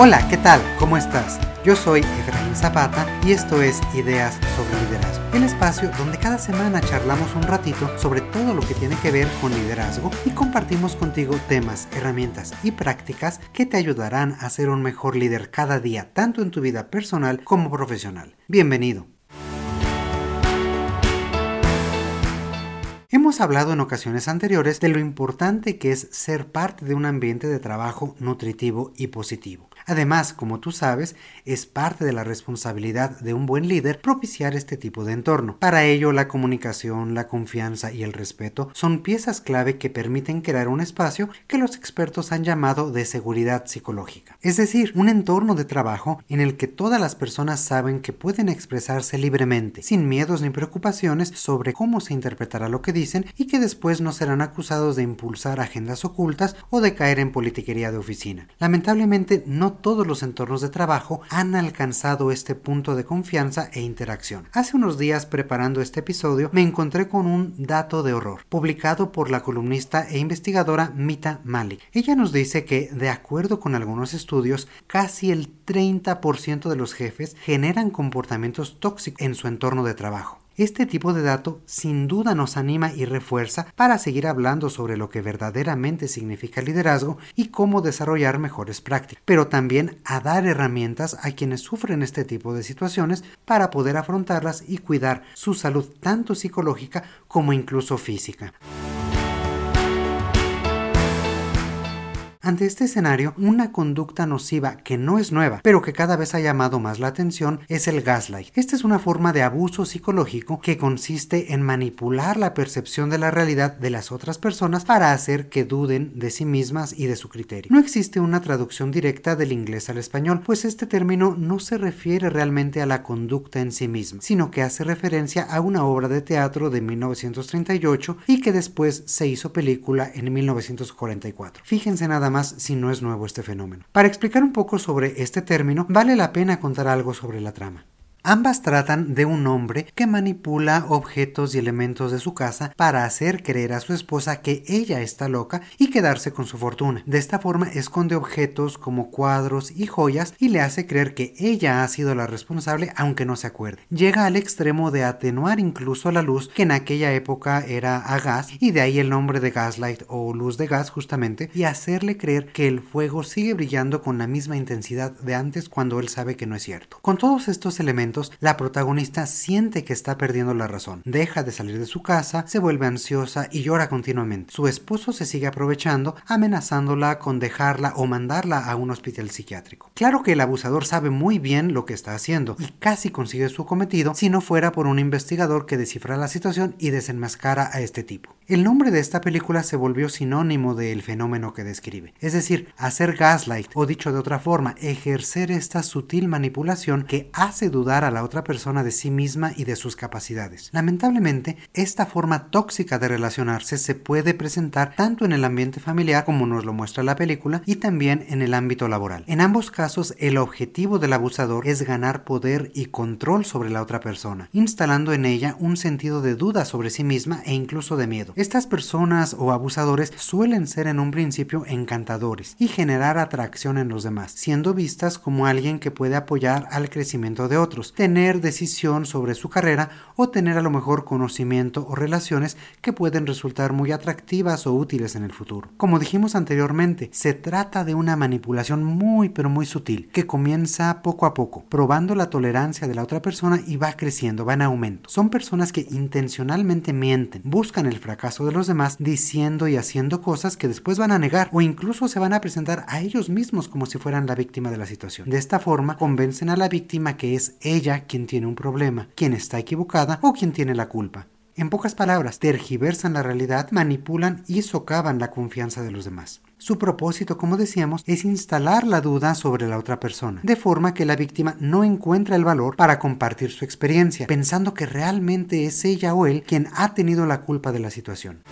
Hola, ¿qué tal? ¿Cómo estás? Yo soy Efraín Zapata y esto es Ideas sobre Liderazgo, el espacio donde cada semana charlamos un ratito sobre todo lo que tiene que ver con liderazgo y compartimos contigo temas, herramientas y prácticas que te ayudarán a ser un mejor líder cada día, tanto en tu vida personal como profesional. Bienvenido. Hemos hablado en ocasiones anteriores de lo importante que es ser parte de un ambiente de trabajo nutritivo y positivo. Además, como tú sabes, es parte de la responsabilidad de un buen líder propiciar este tipo de entorno. Para ello, la comunicación, la confianza y el respeto son piezas clave que permiten crear un espacio que los expertos han llamado de seguridad psicológica. Es decir, un entorno de trabajo en el que todas las personas saben que pueden expresarse libremente, sin miedos ni preocupaciones sobre cómo se interpretará lo que dicen y que después no serán acusados de impulsar agendas ocultas o de caer en politiquería de oficina. Lamentablemente, no todos los entornos de trabajo han alcanzado este punto de confianza e interacción. Hace unos días preparando este episodio me encontré con un dato de horror, publicado por la columnista e investigadora Mita Malik. Ella nos dice que, de acuerdo con algunos estudios, casi el 30% de los jefes generan comportamientos tóxicos en su entorno de trabajo. Este tipo de dato sin duda nos anima y refuerza para seguir hablando sobre lo que verdaderamente significa liderazgo y cómo desarrollar mejores prácticas, pero también a dar herramientas a quienes sufren este tipo de situaciones para poder afrontarlas y cuidar su salud tanto psicológica como incluso física. Ante este escenario, una conducta nociva que no es nueva, pero que cada vez ha llamado más la atención, es el gaslight. Esta es una forma de abuso psicológico que consiste en manipular la percepción de la realidad de las otras personas para hacer que duden de sí mismas y de su criterio. No existe una traducción directa del inglés al español, pues este término no se refiere realmente a la conducta en sí misma, sino que hace referencia a una obra de teatro de 1938 y que después se hizo película en 1944. Fíjense nada más si no es nuevo este fenómeno. Para explicar un poco sobre este término, vale la pena contar algo sobre la trama. Ambas tratan de un hombre que manipula objetos y elementos de su casa para hacer creer a su esposa que ella está loca y quedarse con su fortuna. De esta forma esconde objetos como cuadros y joyas y le hace creer que ella ha sido la responsable aunque no se acuerde. Llega al extremo de atenuar incluso la luz que en aquella época era a gas y de ahí el nombre de gaslight o luz de gas justamente y hacerle creer que el fuego sigue brillando con la misma intensidad de antes cuando él sabe que no es cierto. Con todos estos elementos la protagonista siente que está perdiendo la razón. Deja de salir de su casa, se vuelve ansiosa y llora continuamente. Su esposo se sigue aprovechando, amenazándola con dejarla o mandarla a un hospital psiquiátrico. Claro que el abusador sabe muy bien lo que está haciendo y casi consigue su cometido si no fuera por un investigador que descifra la situación y desenmascara a este tipo. El nombre de esta película se volvió sinónimo del fenómeno que describe, es decir, hacer gaslight o dicho de otra forma, ejercer esta sutil manipulación que hace dudar a la otra persona de sí misma y de sus capacidades. Lamentablemente, esta forma tóxica de relacionarse se puede presentar tanto en el ambiente familiar como nos lo muestra la película y también en el ámbito laboral. En ambos casos, el objetivo del abusador es ganar poder y control sobre la otra persona, instalando en ella un sentido de duda sobre sí misma e incluso de miedo. Estas personas o abusadores suelen ser en un principio encantadores y generar atracción en los demás, siendo vistas como alguien que puede apoyar al crecimiento de otros, tener decisión sobre su carrera o tener a lo mejor conocimiento o relaciones que pueden resultar muy atractivas o útiles en el futuro. Como dijimos anteriormente, se trata de una manipulación muy pero muy sutil que comienza poco a poco, probando la tolerancia de la otra persona y va creciendo, va en aumento. Son personas que intencionalmente mienten, buscan el fracaso de los demás diciendo y haciendo cosas que después van a negar o incluso se van a presentar a ellos mismos como si fueran la víctima de la situación. De esta forma convencen a la víctima que es ella quien tiene un problema, quien está equivocada o quien tiene la culpa. En pocas palabras, tergiversan la realidad, manipulan y socavan la confianza de los demás. Su propósito, como decíamos, es instalar la duda sobre la otra persona, de forma que la víctima no encuentra el valor para compartir su experiencia, pensando que realmente es ella o él quien ha tenido la culpa de la situación.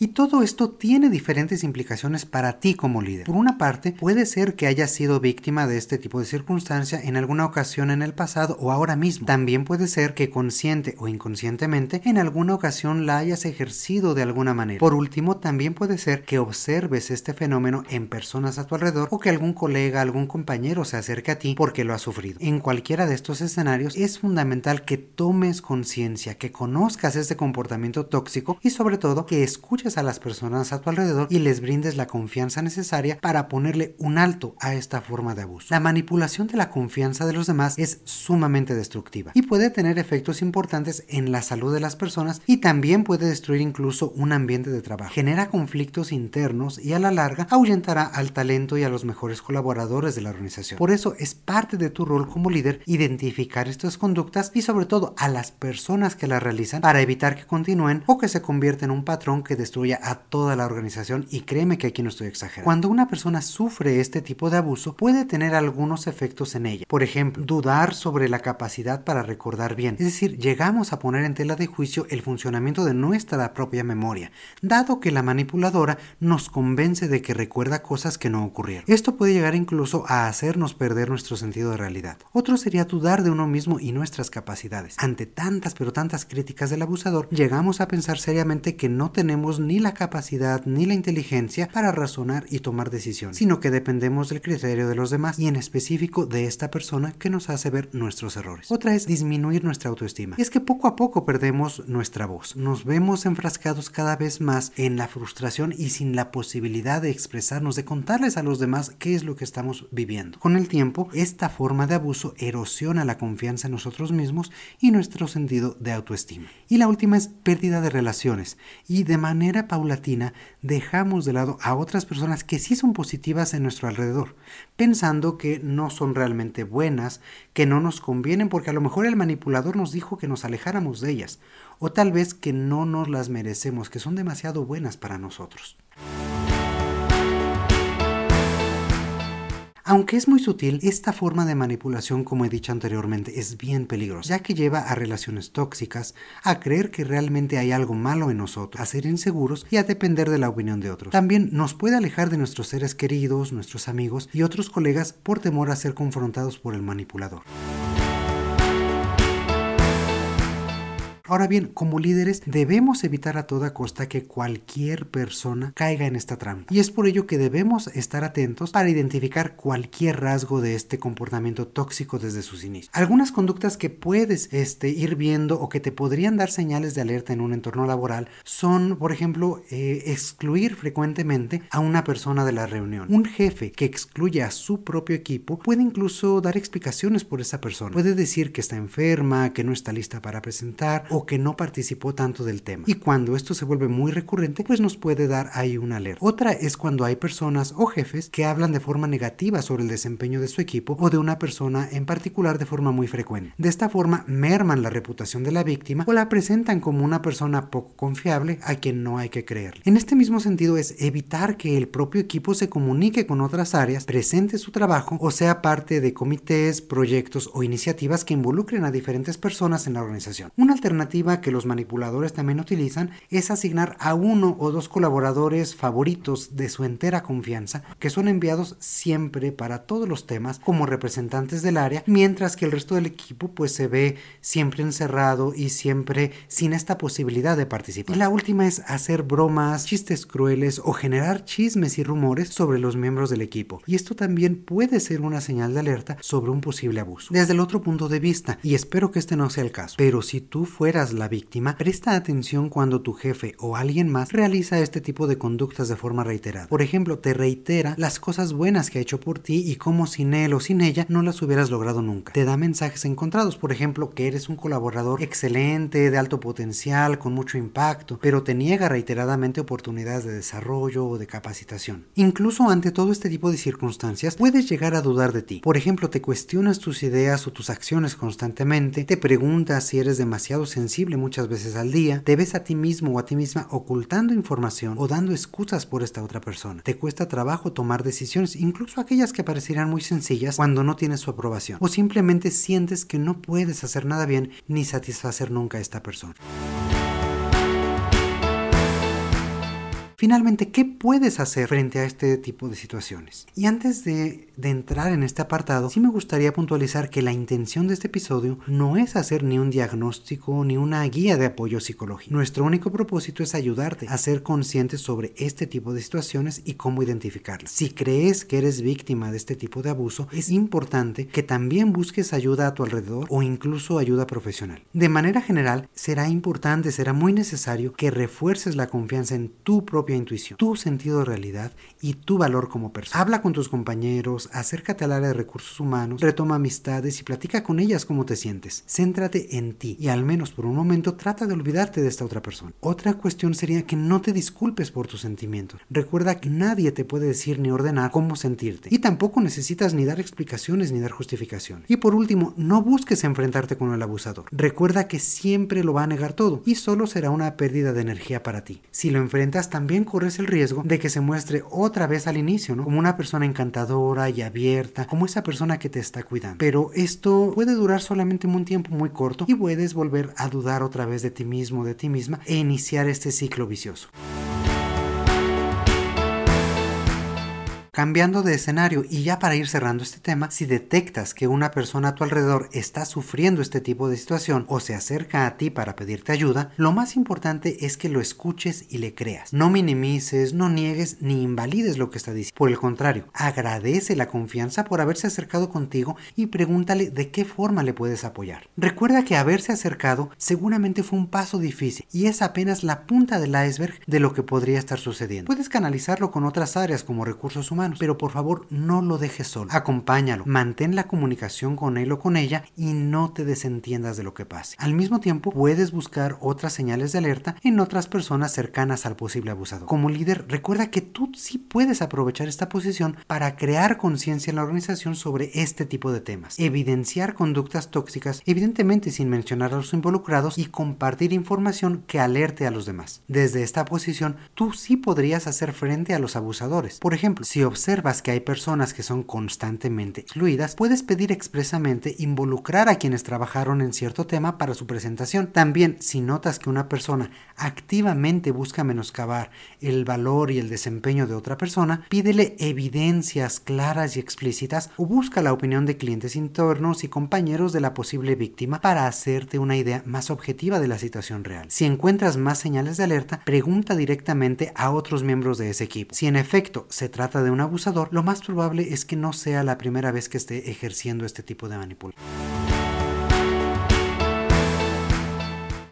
Y todo esto tiene diferentes implicaciones para ti como líder. Por una parte, puede ser que hayas sido víctima de este tipo de circunstancia en alguna ocasión en el pasado o ahora mismo. También puede ser que consciente o inconscientemente en alguna ocasión la hayas ejercido de alguna manera. Por último, también puede ser que observes este fenómeno en personas a tu alrededor o que algún colega, algún compañero se acerque a ti porque lo ha sufrido. En cualquiera de estos escenarios es fundamental que tomes conciencia, que conozcas este comportamiento tóxico y sobre todo que escuches a las personas a tu alrededor y les brindes la confianza necesaria para ponerle un alto a esta forma de abuso. La manipulación de la confianza de los demás es sumamente destructiva y puede tener efectos importantes en la salud de las personas y también puede destruir incluso un ambiente de trabajo. Genera conflictos internos y a la larga ahuyentará al talento y a los mejores colaboradores de la organización. Por eso es parte de tu rol como líder identificar estas conductas y sobre todo a las personas que las realizan para evitar que continúen o que se convierta en un patrón que a toda la organización y créeme que aquí no estoy exagerando. Cuando una persona sufre este tipo de abuso puede tener algunos efectos en ella. Por ejemplo, dudar sobre la capacidad para recordar bien. Es decir, llegamos a poner en tela de juicio el funcionamiento de nuestra propia memoria, dado que la manipuladora nos convence de que recuerda cosas que no ocurrieron. Esto puede llegar incluso a hacernos perder nuestro sentido de realidad. Otro sería dudar de uno mismo y nuestras capacidades. Ante tantas pero tantas críticas del abusador, llegamos a pensar seriamente que no tenemos ni la capacidad ni la inteligencia para razonar y tomar decisiones, sino que dependemos del criterio de los demás y en específico de esta persona que nos hace ver nuestros errores. Otra es disminuir nuestra autoestima. es que poco a poco perdemos nuestra voz. Nos vemos enfrascados cada vez más en la frustración y sin la posibilidad de expresarnos, de contarles a los demás qué es lo que estamos viviendo. Con el tiempo, esta forma de abuso erosiona la confianza en nosotros mismos y nuestro sentido de autoestima. Y la última es pérdida de relaciones. Y de manera paulatina dejamos de lado a otras personas que sí son positivas en nuestro alrededor, pensando que no son realmente buenas, que no nos convienen porque a lo mejor el manipulador nos dijo que nos alejáramos de ellas, o tal vez que no nos las merecemos, que son demasiado buenas para nosotros. Aunque es muy sutil, esta forma de manipulación, como he dicho anteriormente, es bien peligrosa, ya que lleva a relaciones tóxicas, a creer que realmente hay algo malo en nosotros, a ser inseguros y a depender de la opinión de otros. También nos puede alejar de nuestros seres queridos, nuestros amigos y otros colegas por temor a ser confrontados por el manipulador. Ahora bien, como líderes debemos evitar a toda costa que cualquier persona caiga en esta trampa. Y es por ello que debemos estar atentos para identificar cualquier rasgo de este comportamiento tóxico desde sus inicios. Algunas conductas que puedes este, ir viendo o que te podrían dar señales de alerta en un entorno laboral son, por ejemplo, eh, excluir frecuentemente a una persona de la reunión. Un jefe que excluye a su propio equipo puede incluso dar explicaciones por esa persona. Puede decir que está enferma, que no está lista para presentar o que no participó tanto del tema. Y cuando esto se vuelve muy recurrente, pues nos puede dar ahí una alerta. Otra es cuando hay personas o jefes que hablan de forma negativa sobre el desempeño de su equipo o de una persona en particular de forma muy frecuente. De esta forma merman la reputación de la víctima o la presentan como una persona poco confiable a quien no hay que creer. En este mismo sentido es evitar que el propio equipo se comunique con otras áreas, presente su trabajo o sea parte de comités, proyectos o iniciativas que involucren a diferentes personas en la organización. Una alternativa que los manipuladores también utilizan es asignar a uno o dos colaboradores favoritos de su entera confianza, que son enviados siempre para todos los temas como representantes del área, mientras que el resto del equipo pues se ve siempre encerrado y siempre sin esta posibilidad de participar. Y la última es hacer bromas, chistes crueles o generar chismes y rumores sobre los miembros del equipo. Y esto también puede ser una señal de alerta sobre un posible abuso. Desde el otro punto de vista, y espero que este no sea el caso, pero si tú fueras la víctima, presta atención cuando tu jefe o alguien más realiza este tipo de conductas de forma reiterada. Por ejemplo, te reitera las cosas buenas que ha hecho por ti y cómo sin él o sin ella no las hubieras logrado nunca. Te da mensajes encontrados, por ejemplo, que eres un colaborador excelente, de alto potencial, con mucho impacto, pero te niega reiteradamente oportunidades de desarrollo o de capacitación. Incluso ante todo este tipo de circunstancias, puedes llegar a dudar de ti. Por ejemplo, te cuestionas tus ideas o tus acciones constantemente, te preguntas si eres demasiado sensible muchas veces al día, te ves a ti mismo o a ti misma ocultando información o dando excusas por esta otra persona. Te cuesta trabajo tomar decisiones, incluso aquellas que parecerán muy sencillas cuando no tienes su aprobación. O simplemente sientes que no puedes hacer nada bien ni satisfacer nunca a esta persona. Finalmente, ¿qué puedes hacer frente a este tipo de situaciones? Y antes de, entrar en este apartado, sí me gustaría puntualizar que la intención de este episodio no es hacer ni un diagnóstico ni una guía de apoyo psicológico. Nuestro único propósito es ayudarte a ser consciente sobre este tipo de situaciones y cómo identificarlas. Si crees que eres víctima de este tipo de abuso, es importante que también busques ayuda a tu alrededor o incluso ayuda profesional. De manera general, será importante, será muy necesario que refuerces la confianza en tu propia intuición, tu sentido de realidad y tu valor como persona. Habla con tus compañeros, acércate al área de recursos humanos, retoma amistades y platica con ellas cómo te sientes. Céntrate en ti y al menos por un momento trata de olvidarte de esta otra persona. Otra cuestión sería que no te disculpes por tus sentimientos. Recuerda que nadie te puede decir ni ordenar cómo sentirte y tampoco necesitas ni dar explicaciones ni dar justificaciones. Y por último, no busques enfrentarte con el abusador. Recuerda que siempre lo va a negar todo y solo será una pérdida de energía para ti. Si lo enfrentas también corres el riesgo de que se muestre otra vez al inicio, ¿no? Como una persona encantadora y abierta, como esa persona que te está cuidando. Pero esto puede durar solamente un tiempo muy corto y puedes volver a dudar otra vez de ti mismo, de ti misma e iniciar este ciclo vicioso. Cambiando de escenario y ya para ir cerrando este tema, si detectas que una persona a tu alrededor está sufriendo este tipo de situación o se acerca a ti para pedirte ayuda, lo más importante es que lo escuches y le creas. No minimices, no niegues ni invalides lo que está diciendo. Por el contrario, agradece la confianza por haberse acercado contigo y pregúntale de qué forma le puedes apoyar. Recuerda que haberse acercado seguramente fue un paso difícil y es apenas la punta del iceberg de lo que podría estar sucediendo. Puedes canalizarlo con otras áreas como recursos humanos pero por favor no lo dejes solo. Acompáñalo, mantén la comunicación con él o con ella y no te desentiendas de lo que pase. Al mismo tiempo, puedes buscar otras señales de alerta en otras personas cercanas al posible abusador. Como líder, recuerda que tú sí puedes aprovechar esta posición para crear conciencia en la organización sobre este tipo de temas, evidenciar conductas tóxicas, evidentemente sin mencionar a los involucrados y compartir información que alerte a los demás. Desde esta posición, tú sí podrías hacer frente a los abusadores. Por ejemplo, si que hay personas que son constantemente excluidas, puedes pedir expresamente involucrar a quienes trabajaron en cierto tema para su presentación. También, si notas que una persona activamente busca menoscabar el valor y el desempeño de otra persona, pídele evidencias claras y explícitas o busca la opinión de clientes internos y compañeros de la posible víctima para hacerte una idea más objetiva de la situación real. Si encuentras más señales de alerta, pregunta directamente a otros miembros de ese equipo. Si en efecto se trata de una abusador, lo más probable es que no sea la primera vez que esté ejerciendo este tipo de manipulación.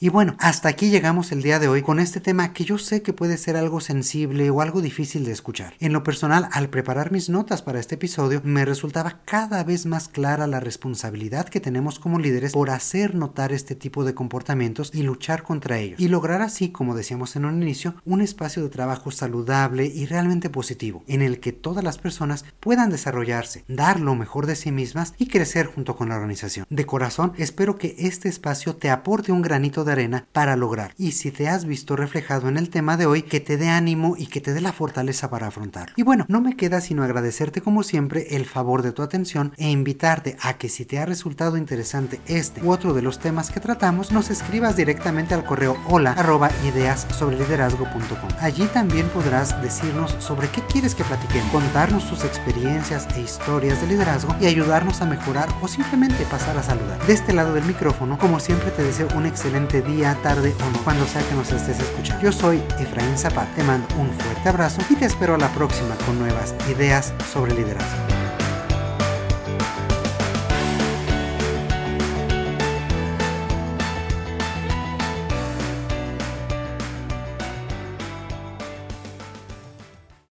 Y bueno, hasta aquí llegamos el día de hoy con este tema que yo sé que puede ser algo sensible o algo difícil de escuchar. En lo personal, al preparar mis notas para este episodio, me resultaba cada vez más clara la responsabilidad que tenemos como líderes por hacer notar este tipo de comportamientos y luchar contra ellos. Y lograr así, como decíamos en un inicio, un espacio de trabajo saludable y realmente positivo, en el que todas las personas puedan desarrollarse, dar lo mejor de sí mismas y crecer junto con la organización. De corazón, espero que este espacio te aporte un granito de arena para lograr. Y si te has visto reflejado en el tema de hoy, que te dé ánimo y que te dé la fortaleza para afrontarlo. Y bueno, no me queda sino agradecerte como siempre el favor de tu atención e invitarte a que si te ha resultado interesante este u otro de los temas que tratamos, nos escribas directamente al correo hola arroba ideas sobre liderazgo.com. Allí también podrás decirnos sobre qué quieres que platiquemos, contarnos tus experiencias e historias de liderazgo y ayudarnos a mejorar o simplemente pasar a saludar. De este lado del micrófono, como siempre te deseo un excelente día, tarde o no, cuando sea que nos estés escuchando. Yo soy Efraín Zapata, te mando un fuerte abrazo y te espero a la próxima con nuevas ideas sobre liderazgo.